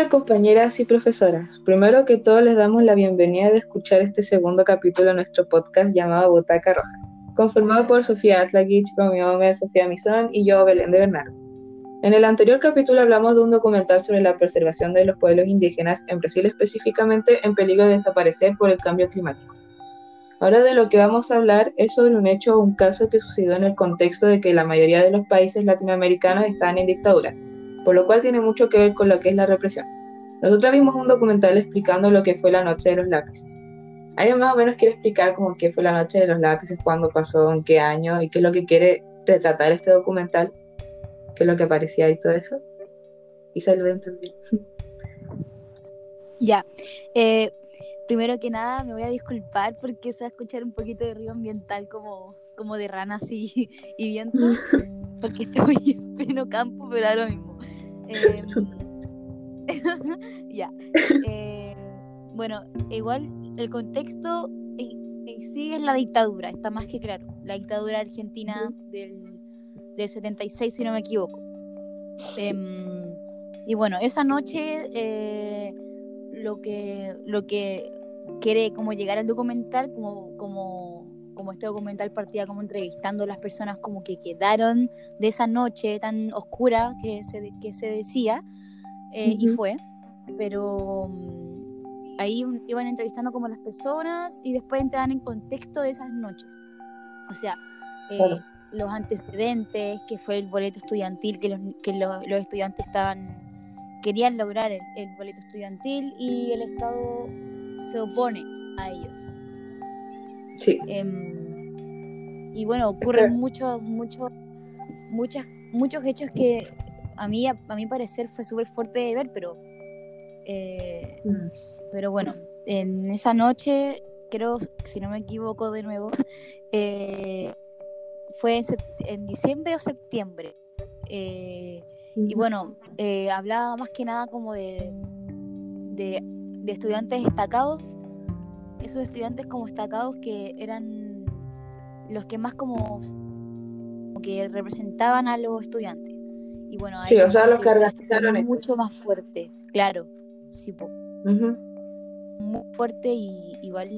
Hola compañeras y profesoras. Primero que todo les damos la bienvenida de escuchar este segundo capítulo de nuestro podcast llamado Botaca Roja, conformado por Sofía Atlagich, Romeo Gómez, Sofía Misón y yo, Belén de Bernardo. En el anterior capítulo hablamos de un documental sobre la preservación de los pueblos indígenas, en Brasil específicamente, en peligro de desaparecer por el cambio climático. Ahora de lo que vamos a hablar es sobre un hecho o un caso que sucedió en el contexto de que la mayoría de los países latinoamericanos estaban en dictadura, por lo cual tiene mucho que ver con lo que es la represión. Nosotros vimos un documental explicando lo que fue la noche de los lápices. ¿Alguien más o menos quiere explicar cómo qué fue la noche de los lápices, cuándo pasó, en qué año y qué es lo que quiere retratar este documental? ¿Qué es lo que aparecía y todo eso? Y saluden también. Ya. Eh, primero que nada me voy a disculpar porque se va a escuchar un poquito de ruido ambiental como, como de ranas y, y viento, porque estoy en pleno campo, pero ahora mismo. Eh, ya. Eh, bueno, igual el contexto en, sí es la dictadura, está más que claro. La dictadura argentina del, del 76, si no me equivoco. Em, y bueno, esa noche eh, lo que lo que quiere como llegar al documental, como, como, como este documental partía como entrevistando a las personas como que quedaron de esa noche tan oscura que se, que se decía, eh, y fue, pero mm, ahí iban entrevistando como las personas y después entraban en contexto de esas noches. O sea, eh, los antecedentes, que fue el boleto estudiantil, que los, que los estudiantes estaban querían lograr el, el boleto estudiantil y el Estado se opone a ellos. Sí. Em, y bueno, ocurren muchos, muchos, muchas, muchos hechos que a mí, a, mi parecer, fue súper fuerte de ver, pero, eh, mm. pero bueno, en esa noche, creo, si no me equivoco de nuevo, eh, fue en, diciembre o septiembre. Eh, y bueno, hablaba más que nada como de, de de estudiantes destacados, esos estudiantes como destacados que eran los que más como, que representaban a los estudiantes. Y bueno, sí, o sea, los que organizaron mucho más fuerte, claro, sí, muy fuerte y igual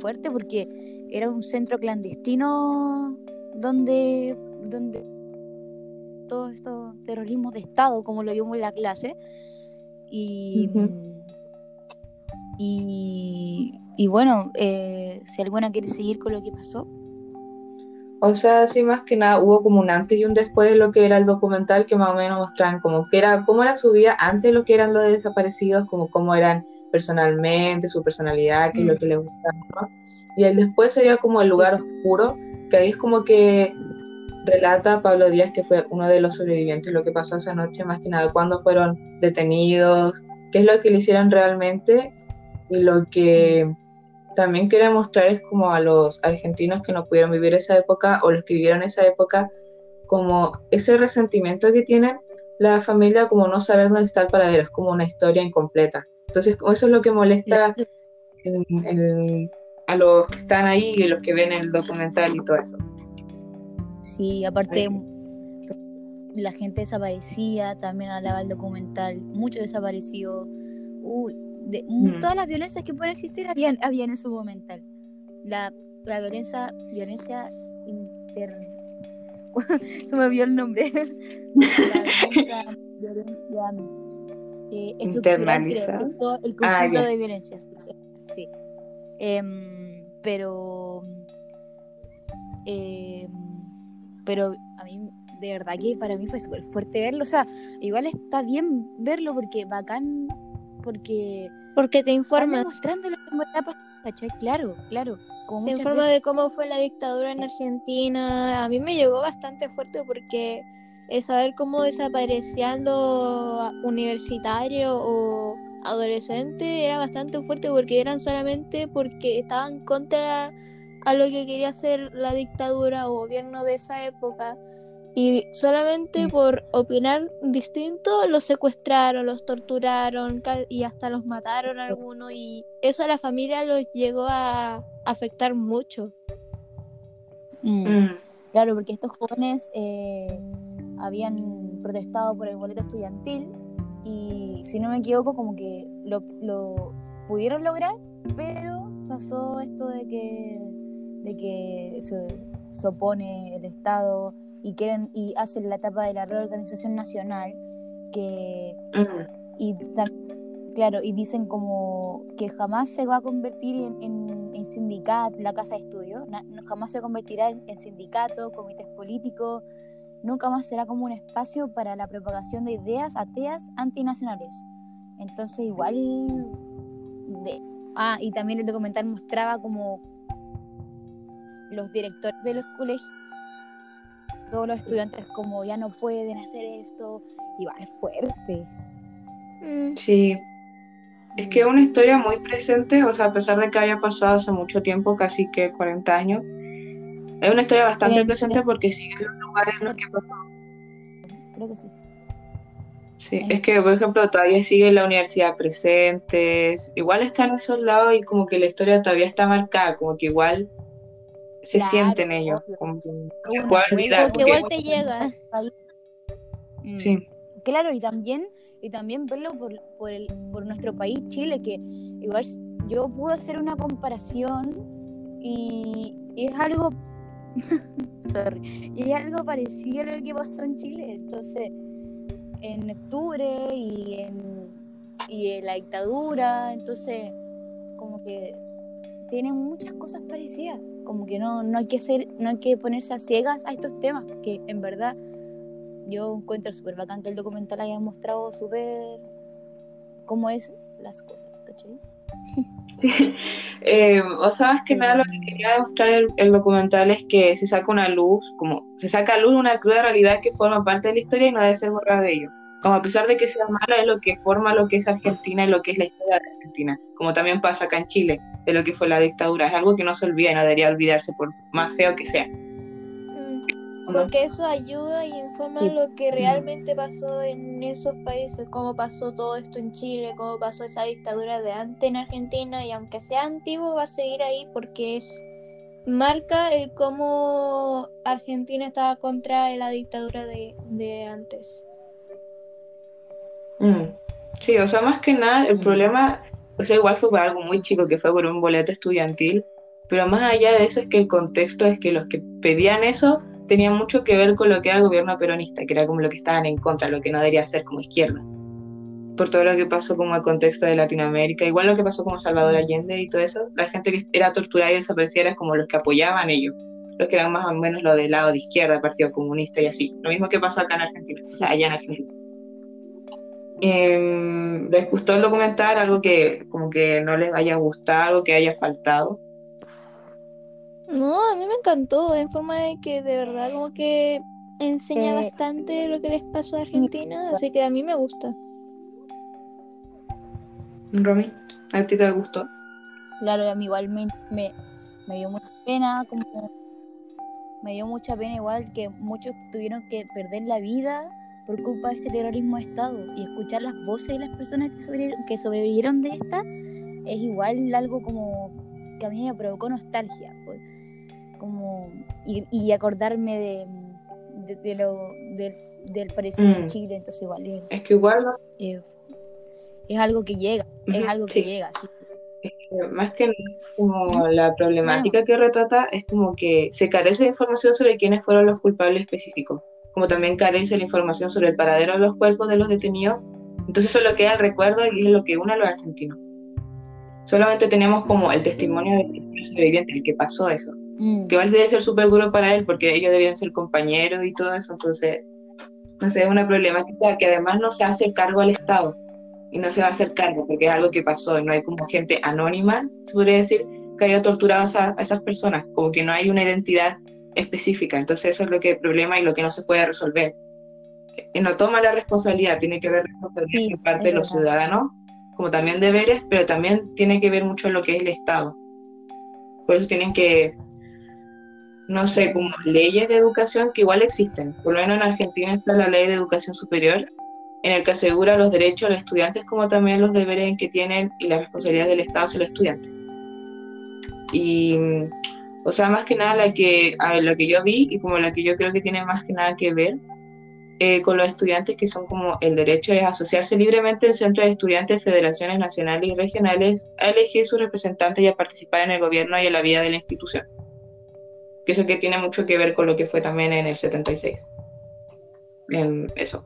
fuerte porque era un centro clandestino donde donde todo esto terrorismo de estado como lo vimos en la clase y y, bueno, eh, si alguna quiere seguir con lo que pasó. O sea, sí, más que nada hubo como un antes y un después de lo que era el documental que más o menos mostraban como que era, cómo era su vida antes de lo que eran los desaparecidos, como cómo eran personalmente, su personalidad, qué es lo mm. que les gustaba, Y el después sería como el lugar oscuro, que ahí es como que relata Pablo Díaz, que fue uno de los sobrevivientes, lo que pasó esa noche, más que nada, cuándo fueron detenidos, qué es lo que le hicieron realmente y lo que también quiere mostrar es como a los argentinos que no pudieron vivir esa época o los que vivieron esa época, como ese resentimiento que tienen la familia, como no saber dónde está el paradero, es como una historia incompleta. Entonces, eso es lo que molesta a los que están ahí y los que ven el documental y todo eso. Sí, aparte, la gente desaparecía, también hablaba el documental, mucho desaparecido. Uy, de, mm. todas las violencias que pueden existir habían, en su documental. La, la violencia, violencia inter... Se me olvidó el nombre. la violencia, eh, internalizada. El, ah, conjunto de violencias. Sí. Em, pero em, pero a mí de verdad que para mí fue súper fuerte verlo. O sea, igual está bien verlo porque bacán, porque porque te informa. Claro, claro. te informa de cómo fue la dictadura en Argentina. A mí me llegó bastante fuerte porque el saber cómo desaparecían los universitarios o adolescentes era bastante fuerte porque eran solamente porque estaban contra a lo que quería hacer la dictadura o gobierno de esa época y solamente por opinar distinto los secuestraron, los torturaron y hasta los mataron algunos y eso a la familia los llegó a afectar mucho. Mm. Mm. Claro, porque estos jóvenes eh, habían protestado por el boleto estudiantil y si no me equivoco como que lo, lo pudieron lograr, pero pasó esto de que, de que se, se opone el Estado y quieren y hacen la etapa de la reorganización nacional que y claro y dicen como que jamás se va a convertir en, en, sindicato la casa de estudio jamás se convertirá en, sindicato comités políticos nunca más será como un espacio para la propagación de ideas ateas antinacionales. Entonces igual de, ah y también el documental mostraba como los directores de los colegios todos los estudiantes como ya no pueden hacer esto y va, es fuerte. Mm. Sí, es que es una historia muy presente, o sea, a pesar de que haya pasado hace mucho tiempo, casi que 40 años, es una historia bastante presente porque sigue los lugares en los que pasó. Creo que sí. Sí, es que, por ejemplo, todavía sigue la universidad presente, igual está en esos lados y como que la historia todavía está marcada, como que igual se sienten ellos. Como que se puede olvidar. igual te llega. Mm. Sí. Claro, y también, y también verlo por, por, el, por nuestro país, Chile, que igual yo pude hacer una comparación y, es algo sorry, y es algo parecido a lo que pasó en Chile. Entonces, en octubre y en, y en la dictadura, entonces como que tienen muchas cosas parecidas como que no, no hay que ser, no hay que ponerse a ciegas a estos temas, que en verdad yo encuentro súper bacán que el documental haya mostrado súper cómo es las cosas, ¿cachai? Sí, eh, o sea, más que nada lo que quería demostrar el, documental es que se saca una luz, como se saca a luz una cruda realidad que forma parte de la historia y no debe ser borrada de ello. Como a pesar de que sea mala, es lo que forma lo que es Argentina y lo que es la historia de Argentina, como también pasa acá en Chile de lo que fue la dictadura. Es algo que no se olvida y no debería olvidarse por más feo que sea. Mm, porque eso ayuda y informa lo que realmente pasó en esos países, cómo pasó todo esto en Chile, cómo pasó esa dictadura de antes en Argentina y aunque sea antiguo va a seguir ahí porque es marca el cómo Argentina estaba contra la dictadura de, antes. Mm. Sí, o sea, más que nada el mm. problema o sea, igual fue por algo muy chico, que fue por un boleto estudiantil, pero más allá de eso es que el contexto es que los que pedían eso tenían mucho que ver con lo que era el gobierno peronista, que era como lo que estaban en contra, lo que no debería ser como izquierda. Por todo lo que pasó como el contexto de Latinoamérica, igual lo que pasó como Salvador Allende y todo eso, la gente que era torturada y desaparecida era como los que apoyaban ellos, los que eran más o menos los del lado de izquierda, Partido Comunista y así. Lo mismo que pasó acá en Argentina, o sea, allá en Argentina. Eh, ¿Les gustó el documental? ¿Algo que como que no les haya gustado, algo que haya faltado? No, a mí me encantó, en forma de que de verdad como que enseña eh, bastante lo que les pasó a Argentina, así que a mí me gusta. Romy, ¿a ti te gustó? Claro, a mí igual me, me, me dio mucha pena, como me dio mucha pena igual que muchos tuvieron que perder la vida por culpa de este terrorismo de Estado y escuchar las voces de las personas que, sobrevivieron, que sobrevivieron de esta es igual algo como que a mí me provocó nostalgia pues, como y, acordarme de, de, lo del, parecido en mm. Chile entonces igual es, que igual es algo que llega es algo que llega sí. más que como la problemática que retrata es como que se carece de información sobre quiénes fueron los culpables específicos como también carece la información sobre el paradero de los cuerpos de los detenidos. Entonces eso es lo que es el recuerdo y es lo que une a los argentinos. Solamente tenemos como el testimonio del sobreviviente, el que pasó eso. Mm. Que igual debe ser súper duro para él porque ellos debían ser compañeros y todo eso. Entonces, no sé, es una problemática que además no se hace cargo al Estado. Y no se va a hacer cargo porque es algo que pasó y no hay como gente anónima, se podría decir, que haya torturado a, a esas personas. Como que no hay una identidad específica. Entonces eso es lo que el problema y lo que no se puede resolver. No toma la responsabilidad, tiene que ver responsabilidad por parte de los ciudadanos, como también deberes, pero también tiene que ver mucho lo que es el Estado. Por eso tienen que, no sé, como leyes de educación que igual existen. Por lo menos en Argentina está la ley de educación superior, en el que asegura los derechos de los estudiantes como también los deberes que tienen y las responsabilidades del Estado sobre los estudiantes. Y o sea, más que nada la que, a la que yo vi y como la que yo creo que tiene más que nada que ver eh, con los estudiantes que son como el derecho es asociarse libremente el centro de estudiantes, federaciones nacionales y regionales a elegir sus representantes y a participar en el gobierno y en la vida de la institución. Que eso que tiene mucho que ver con lo que fue también en el 76. En eso.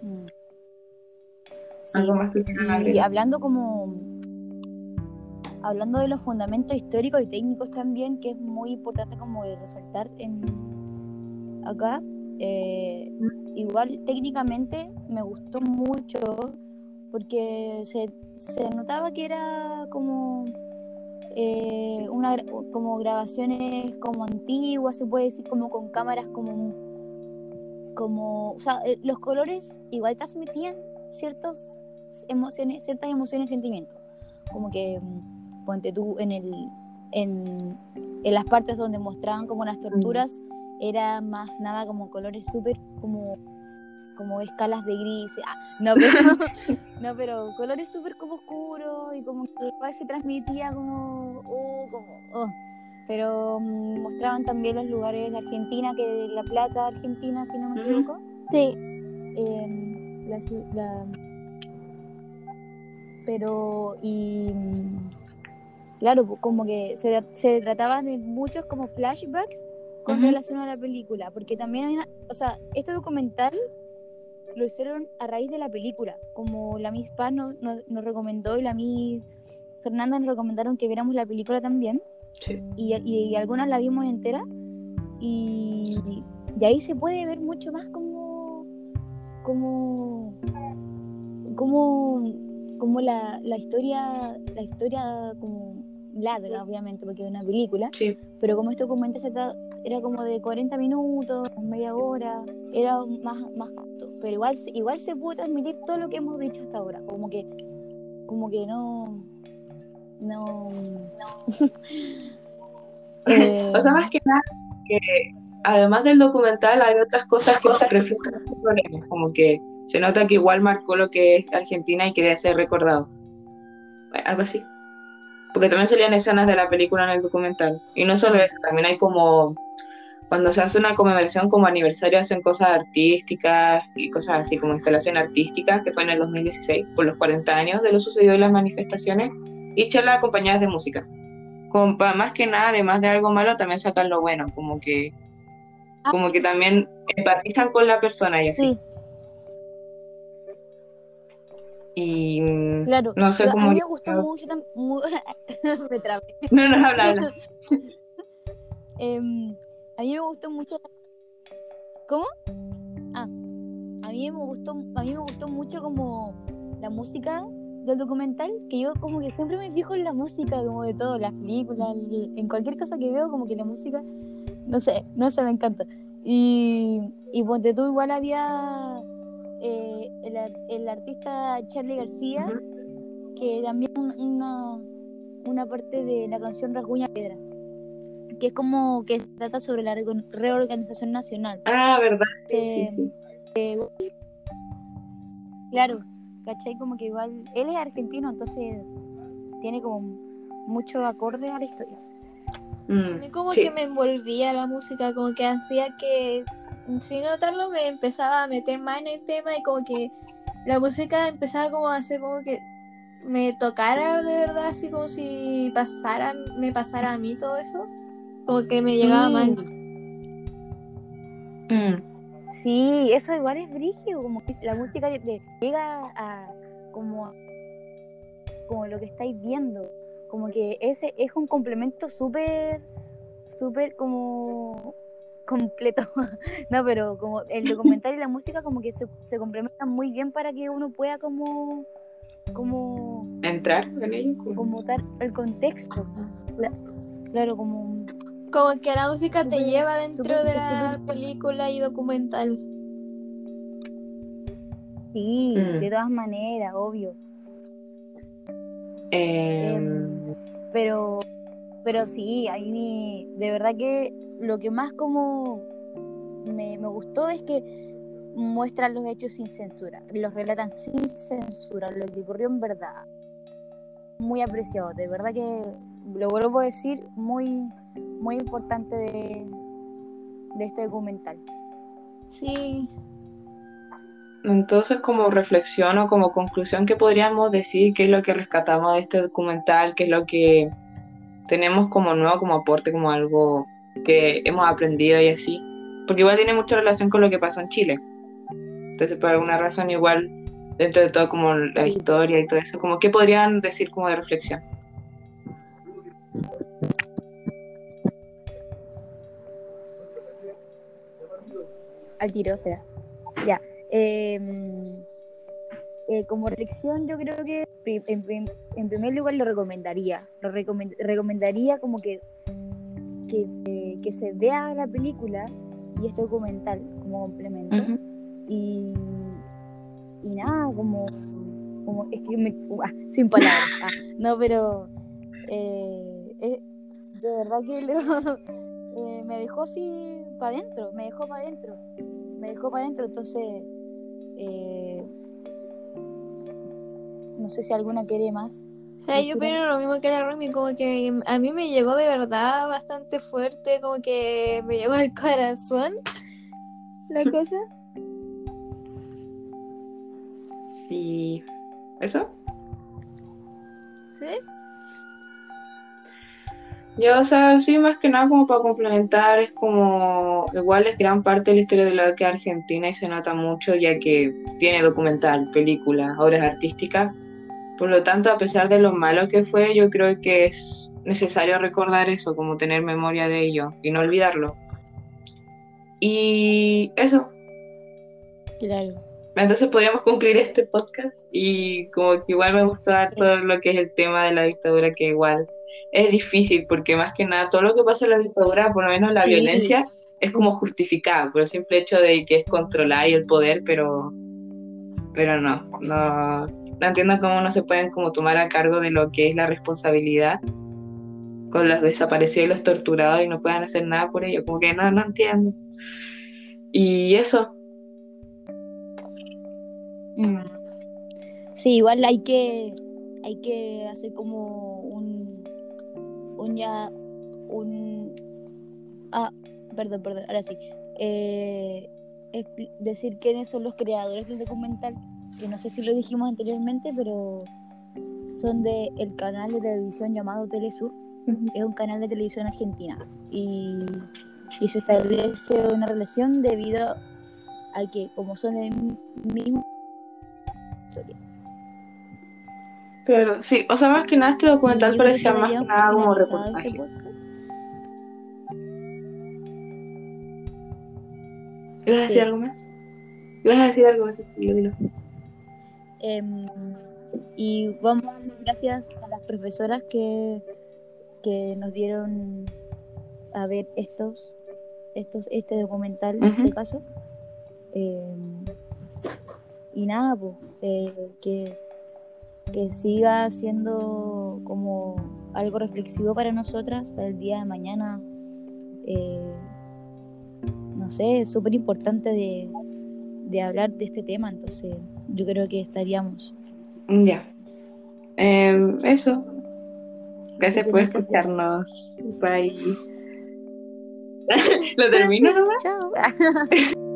Mm. Sí, Algo más que quieran y hablando como hablando de los fundamentos históricos y técnicos también, que es muy importante como de resaltar en acá, eh, igual técnicamente me gustó mucho porque se, se notaba que era como eh, una como grabaciones como antiguas, se puede decir, como con cámaras como como, o sea, eh, los colores igual transmitían ciertos emociones, ciertas emociones y sentimientos. Como que mm, ponte tú en el en, en las partes donde mostraban como las torturas era más nada como colores súper como como escalas de gris. Ah, no, pero no, pero colores súper como oscuros y como que igual se transmitía como oh, como oh. Pero mm, mostraban también los lugares de Argentina, que La Plata, Argentina, si no me equivoco. Sí, Eh, la, pero y mm, claro pues, como que se, se trataba de muchos como flashbacks con relación a la película porque también hay una o sea este documental lo hicieron a raíz de la película como la Miss Paz nos, nos, nos recomendó y la Miss Fernanda nos recomendaron que viéramos la película también Sí. y, y algunas la vimos entera y, y ahí se puede ver mucho más como como como como la, la historia la historia como larga obviamente porque es una película Sí. pero como este documental se era como de 40 minutos media hora era más más corto pero igual se- igual se pudo transmitir todo lo que hemos dicho hasta ahora como que como que no no Eh, O sea, más que nada, que además del documental hay otras cosas que reflejan estos problemas, como que se nota que igual marcó lo que es Argentina y quería ser recordado. Bueno, algo así. Porque también salían escenas de la película en el documental. Y no solo eso, también hay como, cuando se hace una conmemoración como aniversario, hacen cosas artísticas y cosas así como instalación artística, que fue en el 2016, por los 40 años de lo sucedido en las manifestaciones, y charlas acompañadas de música como más que nada, además de algo malo, también sacan lo bueno, como que, Ah. como que también empatizan con la persona y así. sí claro no sé Yo- cómo a mí me yo- gustó mucho tam- mu- me trabé no, no, habla, habla. Em, a mí me gustó mucho. ¿Cómo? Ah, a mí me gustó, a mí me gustó mucho como la música del documental, que yo como que siempre me fijo en la música, como de todo, las películas, el- en cualquier cosa que veo, como que la música, no sé, no sé, me encanta. Y, y ponte tú, igual había eh, el, el artista Charlie García. Que también un- una, una parte de la canción Rasguña Piedra, que es como que trata sobre la reorganización nacional. Ah, verdad. Sí, Eh, sí, sí. Claro, ¿cachai? Como que igual, él es argentino, entonces tiene como mucho acorde a la historia. a Mm, mí como sí. que me envolvía la música, como que hacía que sin notarlo me empezaba a meter más en el tema y como que la música empezaba como a hacer como que me tocara de verdad, así como si pasara, me pasara a mí todo eso. Como que me llegaba Sí. más. Mm, Sí, eso igual es brígido, como que la música te llega a como, como lo que estáis viendo, como que ese es un complemento súper, súper como completo, no, pero como el documental y la música como que se, se complementan muy bien para que uno pueda como, como, entrar en ello. como- como dar el contexto, Cla- claro, como Como que la música te lleva dentro de la película y documental. sí, Mm. de todas maneras, obvio. Em, Pero, pero sí, a mí de verdad que lo que más como me, me gustó es que muestran los hechos sin censura, los relatan sin censura, lo que ocurrió en verdad. Muy apreciado, de verdad que lo vuelvo a decir, muy, muy importante de, de este documental. Sí. Entonces, como reflexión o como conclusión, ¿qué podríamos decir? ¿Qué es lo que rescatamos de este documental? ¿Qué es lo que tenemos como nuevo, como aporte, como algo que hemos aprendido y así? Porque igual tiene mucha relación con lo que pasó en Chile. Entonces, por alguna razón, igual, dentro de todo, como la historia y todo eso, como ¿qué podrían decir como de reflexión? Al tiro, espera. Ya. Eh, eh, como reflexión, yo creo que en, prim- en primer lugar lo recomendaría. Lo recomend- recomendaría como que, que, eh, que se vea la película y este documental como complemento. Y, y nada, como, como es que me, ah, sin palabras. ah, no, pero eh, eh, de verdad que lo- eh, me dejó así para adentro, me dejó para adentro, me dejó para adentro, entonces eh, no sé si alguna quiere más. O sea, yo opino lo mismo que la Romy, como que a mí me llegó de verdad bastante fuerte, como que me llegó al corazón la cosa. Y eso. ¿Sí? Yo, o sea, sí, más que nada como para complementar, es como, igual es gran parte de la historia de la que Argentina y se nota mucho ya que tiene documental, película, obras artísticas. Por lo tanto, a pesar de lo malo que fue, yo creo que es necesario recordar eso, como tener memoria de ello y no olvidarlo. Y eso, Claro. Entonces podríamos concluir este podcast y como que igual me gustó dar todo lo que es el tema de la dictadura, que igual es difícil porque más que nada todo lo que pasa en la dictadura, por lo menos la Sí. violencia, es como justificada por el simple hecho de que es controlar y el poder, pero pero no, no, no entiendo cómo no se pueden como tomar a cargo de lo que es la responsabilidad con los desaparecidos y los torturados y no puedan hacer nada por ello, como que no, no entiendo. Y eso, Mm. Sí, igual hay que hay que hacer como un un ya un ah perdón perdón ahora sí. Eh, decir quiénes son los creadores del documental que no sé si lo dijimos anteriormente pero son de el canal de televisión llamado Telesur. Es un canal de televisión argentina. Y, y se establece una relación debido a que como son del mismo Claro, sí, o sea, más que nada este documental parecía más que nada como reportaje. ¿Ibas a decir Sí. algo más? ¿Ibas a decir algo más? Em, y vamos gracias a las profesoras que, que nos dieron a ver estos, estos este documental en este caso. Em, y nada, pues, eh, que, que siga siendo como algo reflexivo para nosotras, para el día de mañana. Eh, no sé, es súper importante de, de hablar de este tema, entonces yo creo que estaríamos. Ya. Em, eso. Gracias por escucharnos. Bye. ¿Lo termino nomás? Chao.